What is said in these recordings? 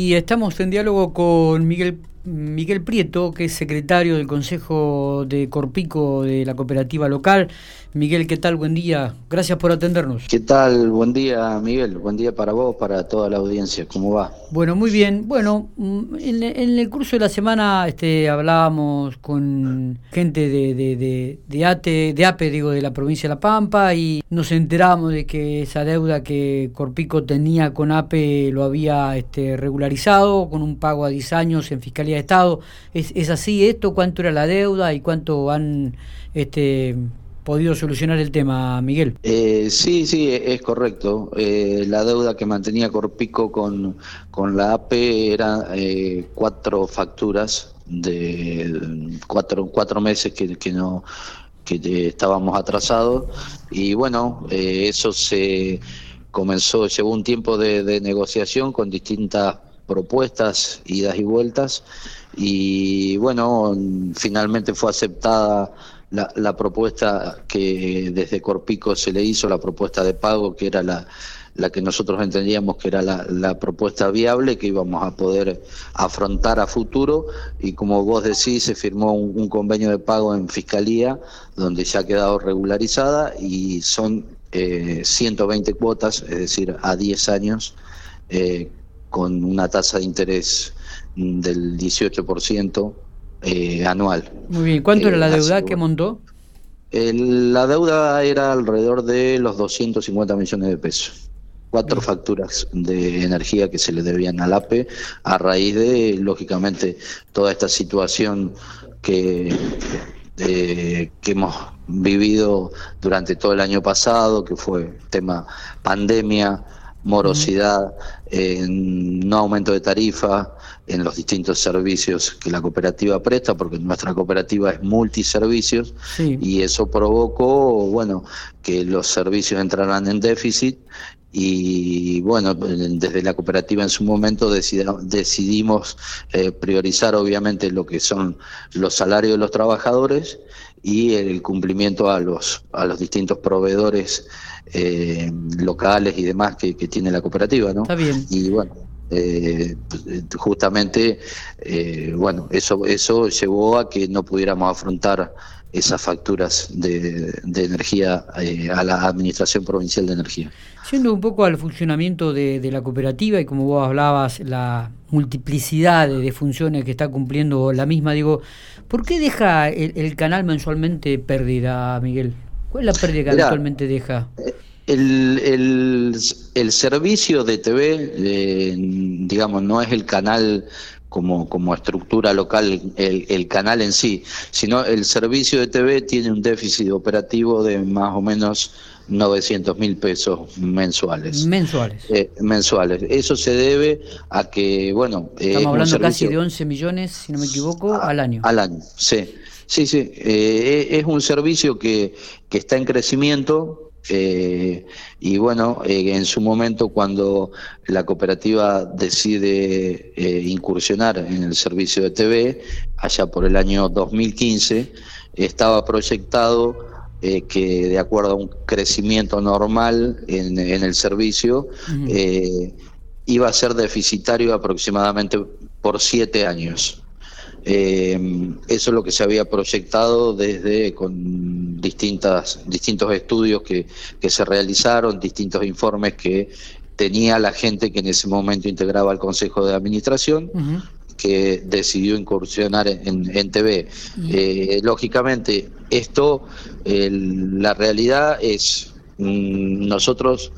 Y estamos en diálogo con Miguel Miguel Prieto, que es secretario del Consejo de Corpico de la cooperativa local. Miguel, ¿qué tal? Buen día. Gracias por atendernos. ¿Qué tal? Buen día, Miguel. Buen día para vos, para toda la audiencia. ¿Cómo va? Bueno, muy bien. Bueno, mm, en, el curso de la semana este, hablábamos con gente de, de, de, ATE, de APE, digo, de la provincia de La Pampa, y nos enteramos de que esa deuda que Corpico tenía con APE lo había este, regularizado con un pago a 10 años en Fiscalía Estado. ¿Es, ¿Es así esto? ¿Cuánto era la deuda y cuánto han este, podido solucionar el tema, Miguel. Eh, sí, sí, es correcto. Eh, la deuda que mantenía Corpico con, con la APE eran eh, cuatro facturas de cuatro, cuatro meses que, que no que estábamos atrasados y bueno, eso se comenzó, llevó un tiempo de negociación con distintas propuestas, idas y vueltas y bueno, finalmente fue aceptada la, propuesta que desde Corpico se le hizo, la propuesta de pago, que era la, la que nosotros entendíamos que era la, la, propuesta viable que íbamos a poder afrontar a futuro y como vos decís se firmó un, convenio de pago en Fiscalía donde ya ha quedado regularizada y son eh, 120 cuotas, es decir, a 10 años eh, con una tasa de interés del 18% eh, anual. Muy bien, ¿cuánto era la eh, deuda que montó? la deuda era alrededor de los 250 millones de pesos. Cuatro facturas de energía que se le debían al APE a raíz de, lógicamente, toda esta situación que, que hemos vivido durante todo el año pasado, que fue tema pandemia, morosidad, no aumento de tarifa, en los distintos servicios que la cooperativa presta, porque nuestra cooperativa es multiservicios, y eso provocó, bueno, que los servicios entraran en déficit y bueno, desde la cooperativa en su momento decidimos eh, priorizar obviamente lo que son los salarios de los trabajadores y el cumplimiento a los, a los distintos proveedores eh, locales y demás que, que, tiene la cooperativa, ¿no? Está bien. Y bueno, eh, justamente, eh, bueno, eso, eso llevó a que no pudiéramos afrontar esas facturas de, energía eh, a la Administración Provincial de Energía. Yendo un poco al funcionamiento de, la cooperativa y como vos hablabas, la multiplicidad de, funciones que está cumpliendo la misma, digo, ¿por qué deja el, canal mensualmente pérdida, Miguel? ¿Cuál es la pérdida que actualmente deja? El, el, servicio de TV, eh, digamos, no es el canal como, como estructura local, el, el, canal en sí, sino el servicio de TV tiene un déficit operativo de más o menos 900 mil pesos mensuales. Mensuales. Eh, mensuales. Eso se debe a que, bueno... Eh, Estamos hablando casi de 11 millones, si no me equivoco, al año. Al año, sí. Sí, sí. es un servicio que, que está en crecimiento, eh, y bueno, eh, en su momento cuando la cooperativa decide eh, incursionar en el servicio de TV, allá por el año 2015, estaba proyectado que de acuerdo a un crecimiento normal en, el servicio, iba a ser deficitario aproximadamente por siete años. Eh, eso es lo que se había proyectado desde con distintas, distintos estudios que, que se realizaron, distintos informes que tenía la gente que en ese momento integraba el Consejo de Administración. que decidió incursionar en, en TV. Eh, lógicamente, esto, la realidad es, mm, nosotros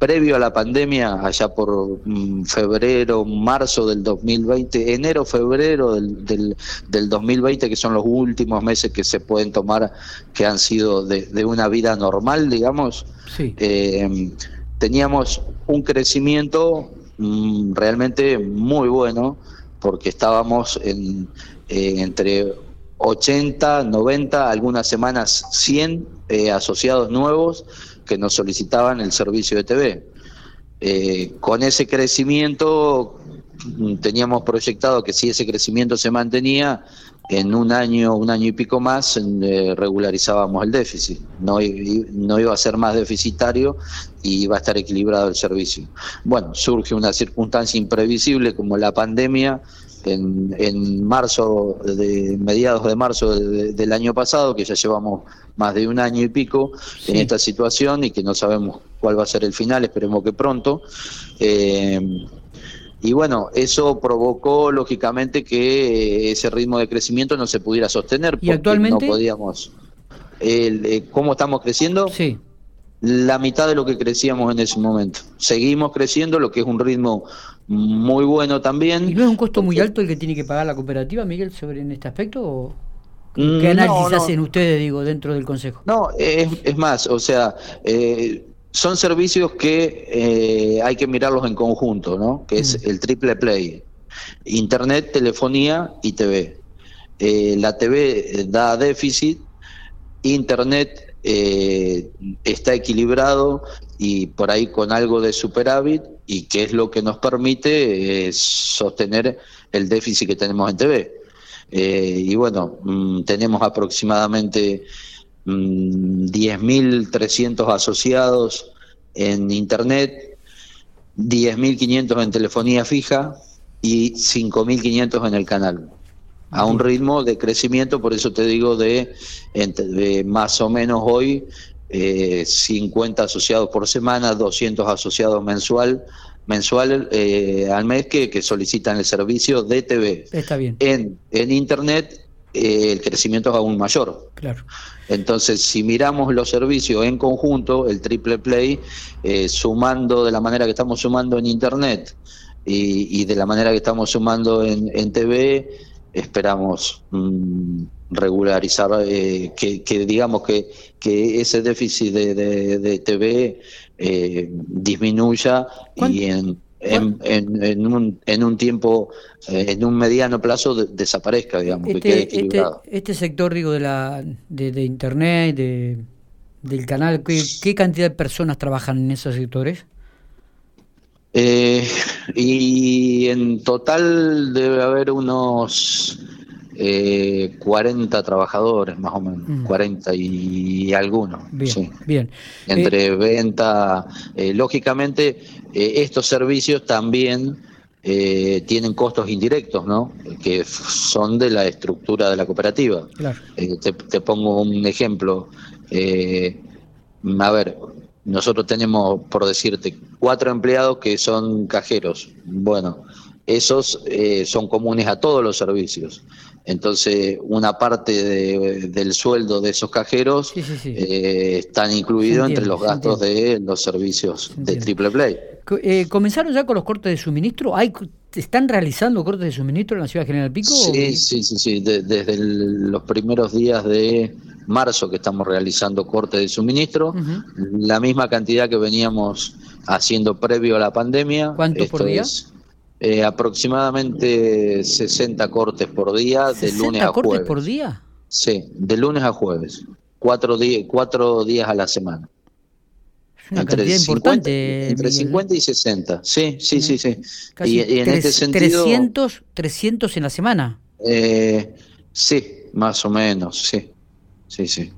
previo a la pandemia, allá por mm, febrero, marzo del 2020, enero, febrero del, del, del, 2020, que son los últimos meses que se pueden tomar, que han sido de, una vida normal, digamos, eh, teníamos un crecimiento mm, realmente muy bueno, porque estábamos en, entre 80, 90, algunas semanas 100 eh, asociados nuevos que nos solicitaban el servicio de TV. Eh, con ese crecimiento mm, teníamos proyectado que si ese crecimiento se mantenía, en un año, un año y pico más, eh, regularizábamos el déficit. No, no iba a ser más deficitario y iba a estar equilibrado el servicio. Bueno, surge una circunstancia imprevisible como la pandemia en, en marzo, de mediados de marzo del año pasado, que ya llevamos más de un año y pico en esta situación y que no sabemos cuál va a ser el final, esperemos que pronto. Eh, y bueno, eso provocó lógicamente que ese ritmo de crecimiento no se pudiera sostener. ¿Y actualmente? No podíamos. Eh, ¿Cómo estamos creciendo? Sí. La mitad de lo que crecíamos en ese momento. Seguimos creciendo, lo que es un ritmo muy bueno también. ¿Y no es un costo muy alto el que tiene que pagar la cooperativa, Miguel, sobre en este aspecto? ¿Qué mm, análisis hacen ustedes, digo, dentro del Consejo? No, es, es más, o sea, eh, son servicios que eh, hay que mirarlos en conjunto, ¿no? Que es el triple play. Internet, telefonía y TV. Eh, la TV da déficit, Internet eh, está equilibrado y por ahí con algo de superávit y que es lo que nos permite sostener el déficit que tenemos en TV. y bueno, mm, tenemos aproximadamente 10.300 mm, asociados en Internet, 10.500 en telefonía fija y 5.500 en el canal. A un ritmo de crecimiento, por eso te digo, de, más o menos hoy 50 eh, asociados por semana, 200 asociados mensual, mensual eh, al mes que, que, solicitan el servicio de TV. Está bien. En, en Internet eh, el crecimiento es aún mayor. Claro. Entonces, si miramos los servicios en conjunto, el triple play, eh, sumando de la manera que estamos sumando en Internet y, de la manera que estamos sumando en, TV, esperamos mm, regularizar, eh, que, digamos que, que ese déficit de, TV disminuya y en en, en, un, en un tiempo, eh, en un mediano plazo, desaparezca, digamos, este, que quede este, equilibrado. Este, sector, digo, de, la, de, Internet, de, del canal, ¿qué, cantidad de personas trabajan en esos sectores? Eh, y en total debe haber unos eh, 40 trabajadores más o menos, 40 mm. y, algunos. Bien, bien. Entre eh, venta, eh, lógicamente eh, estos servicios también tienen costos indirectos, ¿no? Que son de la estructura de la cooperativa. Claro. Te, te, pongo un ejemplo. a ver, nosotros tenemos, por decirte, cuatro empleados que son cajeros. Bueno, esos son comunes a todos los servicios. Entonces, una parte del sueldo de esos cajeros eh, están incluidos entre los gastos de los servicios de Triple Play. Eh, ¿Comenzaron ya con los cortes de suministro? ¿Hay, ¿Están realizando cortes de suministro en la ciudad de General Pico? Sí, sí, sí, sí. desde los primeros días de marzo que estamos realizando cortes de suministro, la misma cantidad que veníamos haciendo previo a la pandemia. ¿Cuánto por día? Eh, aproximadamente 60 cortes por día, de lunes a cortes jueves. por día? Sí, de lunes a jueves. Cuatro, cuatro días a la semana. Una entre cantidad 50, importante. Entre 50 y 60, sí, sí, sí. sí. y, en este sentido. 300, 300 en la semana. Eh, sí, más o menos, sí. Sí, sí.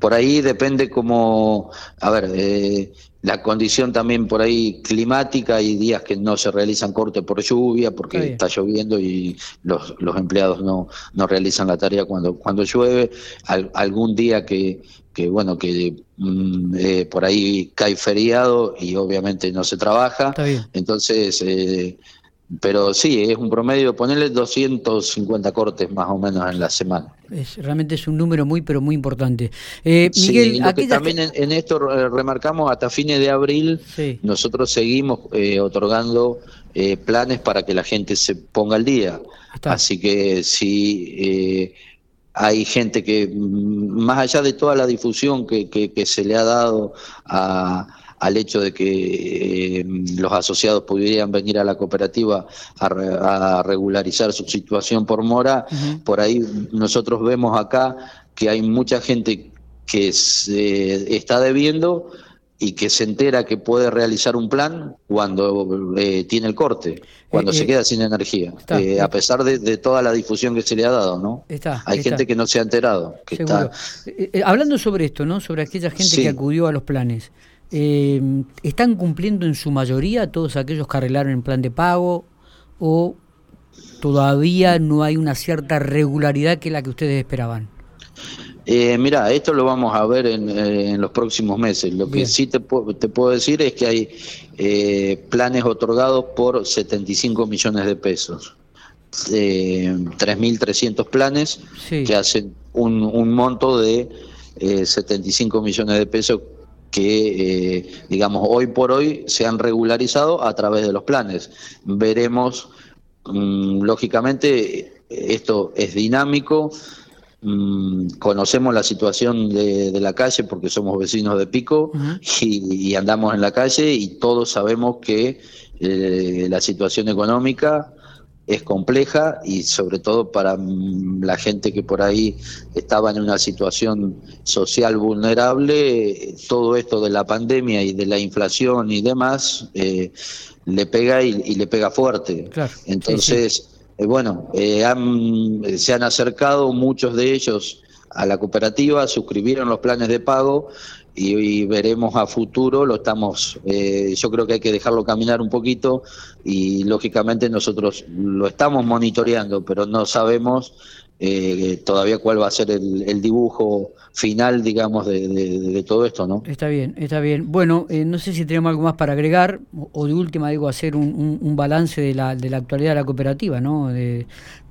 Por ahí depende como, a ver, eh, la condición también por ahí climática, hay días que no se realizan cortes por lluvia porque está lloviendo y los, los empleados no, no realizan la tarea cuando, cuando llueve, algún día que, que bueno, que mm, eh, por ahí cae feriado y obviamente no se trabaja, entonces eh, pero sí, es un promedio, ponerle 250 cortes más o menos en la semana. Es, realmente es un número muy, pero muy importante. Eh, Miguel, también en, esto remarcamos, hasta fines de abril, nosotros seguimos eh, otorgando eh, planes para que la gente se ponga al día. Así que si eh, hay gente que, más allá de toda la difusión que, que se le ha dado a al hecho de que eh, los asociados pudieran venir a la cooperativa a, regularizar su situación por mora, por ahí nosotros vemos acá que hay mucha gente que se está debiendo y que se entera que puede realizar un plan cuando eh, tiene el corte, cuando se queda sin energía, a pesar de, toda la difusión que se le ha dado, ¿no? Hay gente que no se ha enterado. Que está... hablando sobre esto, ¿no? Sobre aquella gente que acudió a los planes. ¿Están cumpliendo en su mayoría todos aquellos que arreglaron el plan de pago o todavía no hay una cierta regularidad que la que ustedes esperaban? Eh, mira, esto lo vamos a ver en, eh, los próximos meses. Lo que sí te, te, puedo decir es que hay eh, planes otorgados por 75 millones de pesos. Eh, 3.300 planes que hacen un, un monto de 75 millones de pesos que, digamos, hoy por hoy se han regularizado a través de los planes. Veremos Mm, lógicamente, esto es dinámico. Mm, conocemos la situación de, la calle porque somos vecinos de Pico y, andamos en la calle y todos sabemos que eh, la situación económica es compleja y sobre todo para mm, la gente que por ahí estaba en una situación social vulnerable, todo esto de la pandemia y de la inflación y demás, eh, le pega y, le pega fuerte. Entonces, eh, bueno, eh, se han acercado muchos de ellos a la cooperativa, suscribieron los planes de pago y, veremos a futuro, lo estamos, eh, yo creo que hay que dejarlo caminar un poquito y lógicamente nosotros lo estamos monitoreando, pero no sabemos eh, todavía cuál va a ser el, dibujo final, digamos, de, todo esto, ¿no? Está bien, está bien. Bueno, eh, no sé si tenemos algo más para agregar, o de última, digo, hacer un, balance de la, de la actualidad de la cooperativa, ¿no?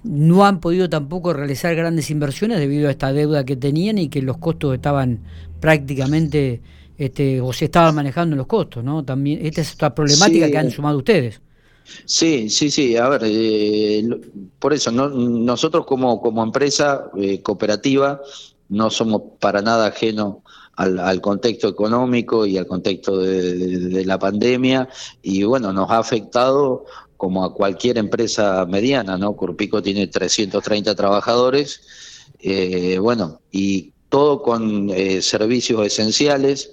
no han podido tampoco realizar grandes inversiones debido a esta deuda que tenían y que los costos estaban prácticamente, este, o se estaban manejando los costos, ¿no? También, esta es otra problemática que han sumado ustedes. Sí, sí, sí. A ver, eh, por eso, nosotros como, como empresa eh, cooperativa no somos para nada ajenos al, contexto económico y al contexto de, la pandemia y bueno, nos ha afectado como a cualquier empresa mediana, ¿no? Curpico tiene 330 trabajadores, eh, bueno, y todo con servicios esenciales.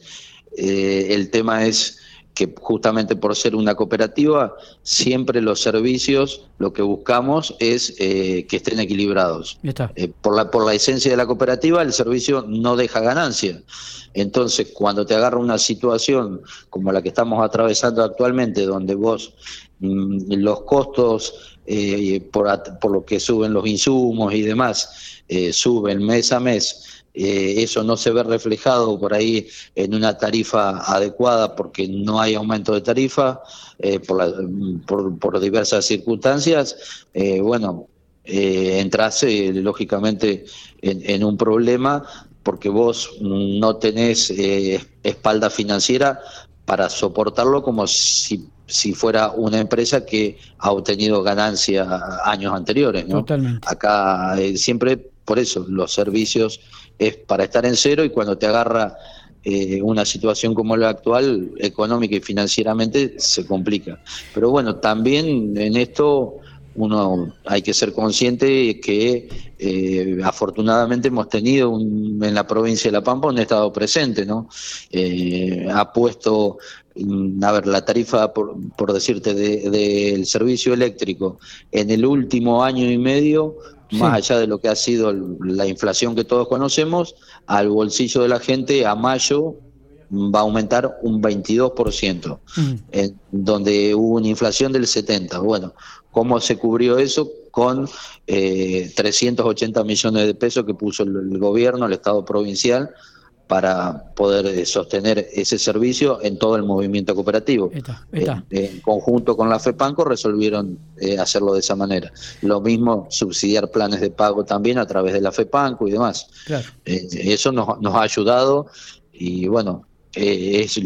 el tema es que justamente por ser una cooperativa, siempre los servicios lo que buscamos es eh, que estén equilibrados. Eh, por, la, por la esencia de la cooperativa, el servicio no deja ganancia. Entonces, cuando te agarra una situación como la que estamos atravesando actualmente, donde vos mm, los costos eh, por, por, lo que suben los insumos y demás, suben mes a mes, eh, eso no se ve reflejado por ahí en una tarifa adecuada porque no hay aumento de tarifa eh, por, por, diversas circunstancias, eh, bueno, entras lógicamente en, un problema porque vos no tenés espalda financiera para soportarlo como si, si fuera una empresa que ha obtenido ganancia años anteriores. ¿no? Acá siempre por eso los servicios es para estar en cero y cuando te agarra eh, una situación como la actual, económica y financieramente, se complica. Pero bueno, también en esto uno hay que ser consciente que eh, afortunadamente hemos tenido en la provincia de La Pampa un estado presente, ¿no? Eh, ha puesto, mm, a ver, la tarifa, por, por decirte, del servicio eléctrico en el último año y medio más allá de lo que ha sido la inflación que todos conocemos, al bolsillo de la gente a mayo va a aumentar un 22%, mm. en donde hubo una inflación del 70%. Bueno, ¿cómo se cubrió eso? Con eh, 380 millones de pesos que puso el gobierno, el Estado provincial, para poder eh, sostener ese servicio en todo el movimiento cooperativo. En, conjunto con la FEPANCO resolvieron eh, hacerlo de esa manera. Lo mismo subsidiar planes de pago también a través de la FEPANCO y demás. Eh, eso nos, nos ha ayudado y bueno, es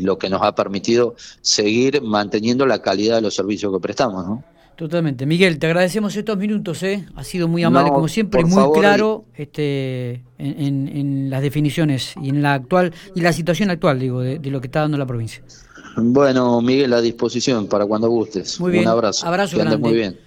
lo que nos ha permitido seguir manteniendo la calidad de los servicios que prestamos, ¿no? Totalmente. Miguel, te agradecemos estos minutos, ¿eh? Ha sido muy amable como siempre muy claro este, en, las definiciones y en la actual y la situación actual, digo, de, lo que está dando la provincia. Bueno, Miguel, a disposición para cuando gustes. Muy bien. Un abrazo. Abrazo grande. muy bien.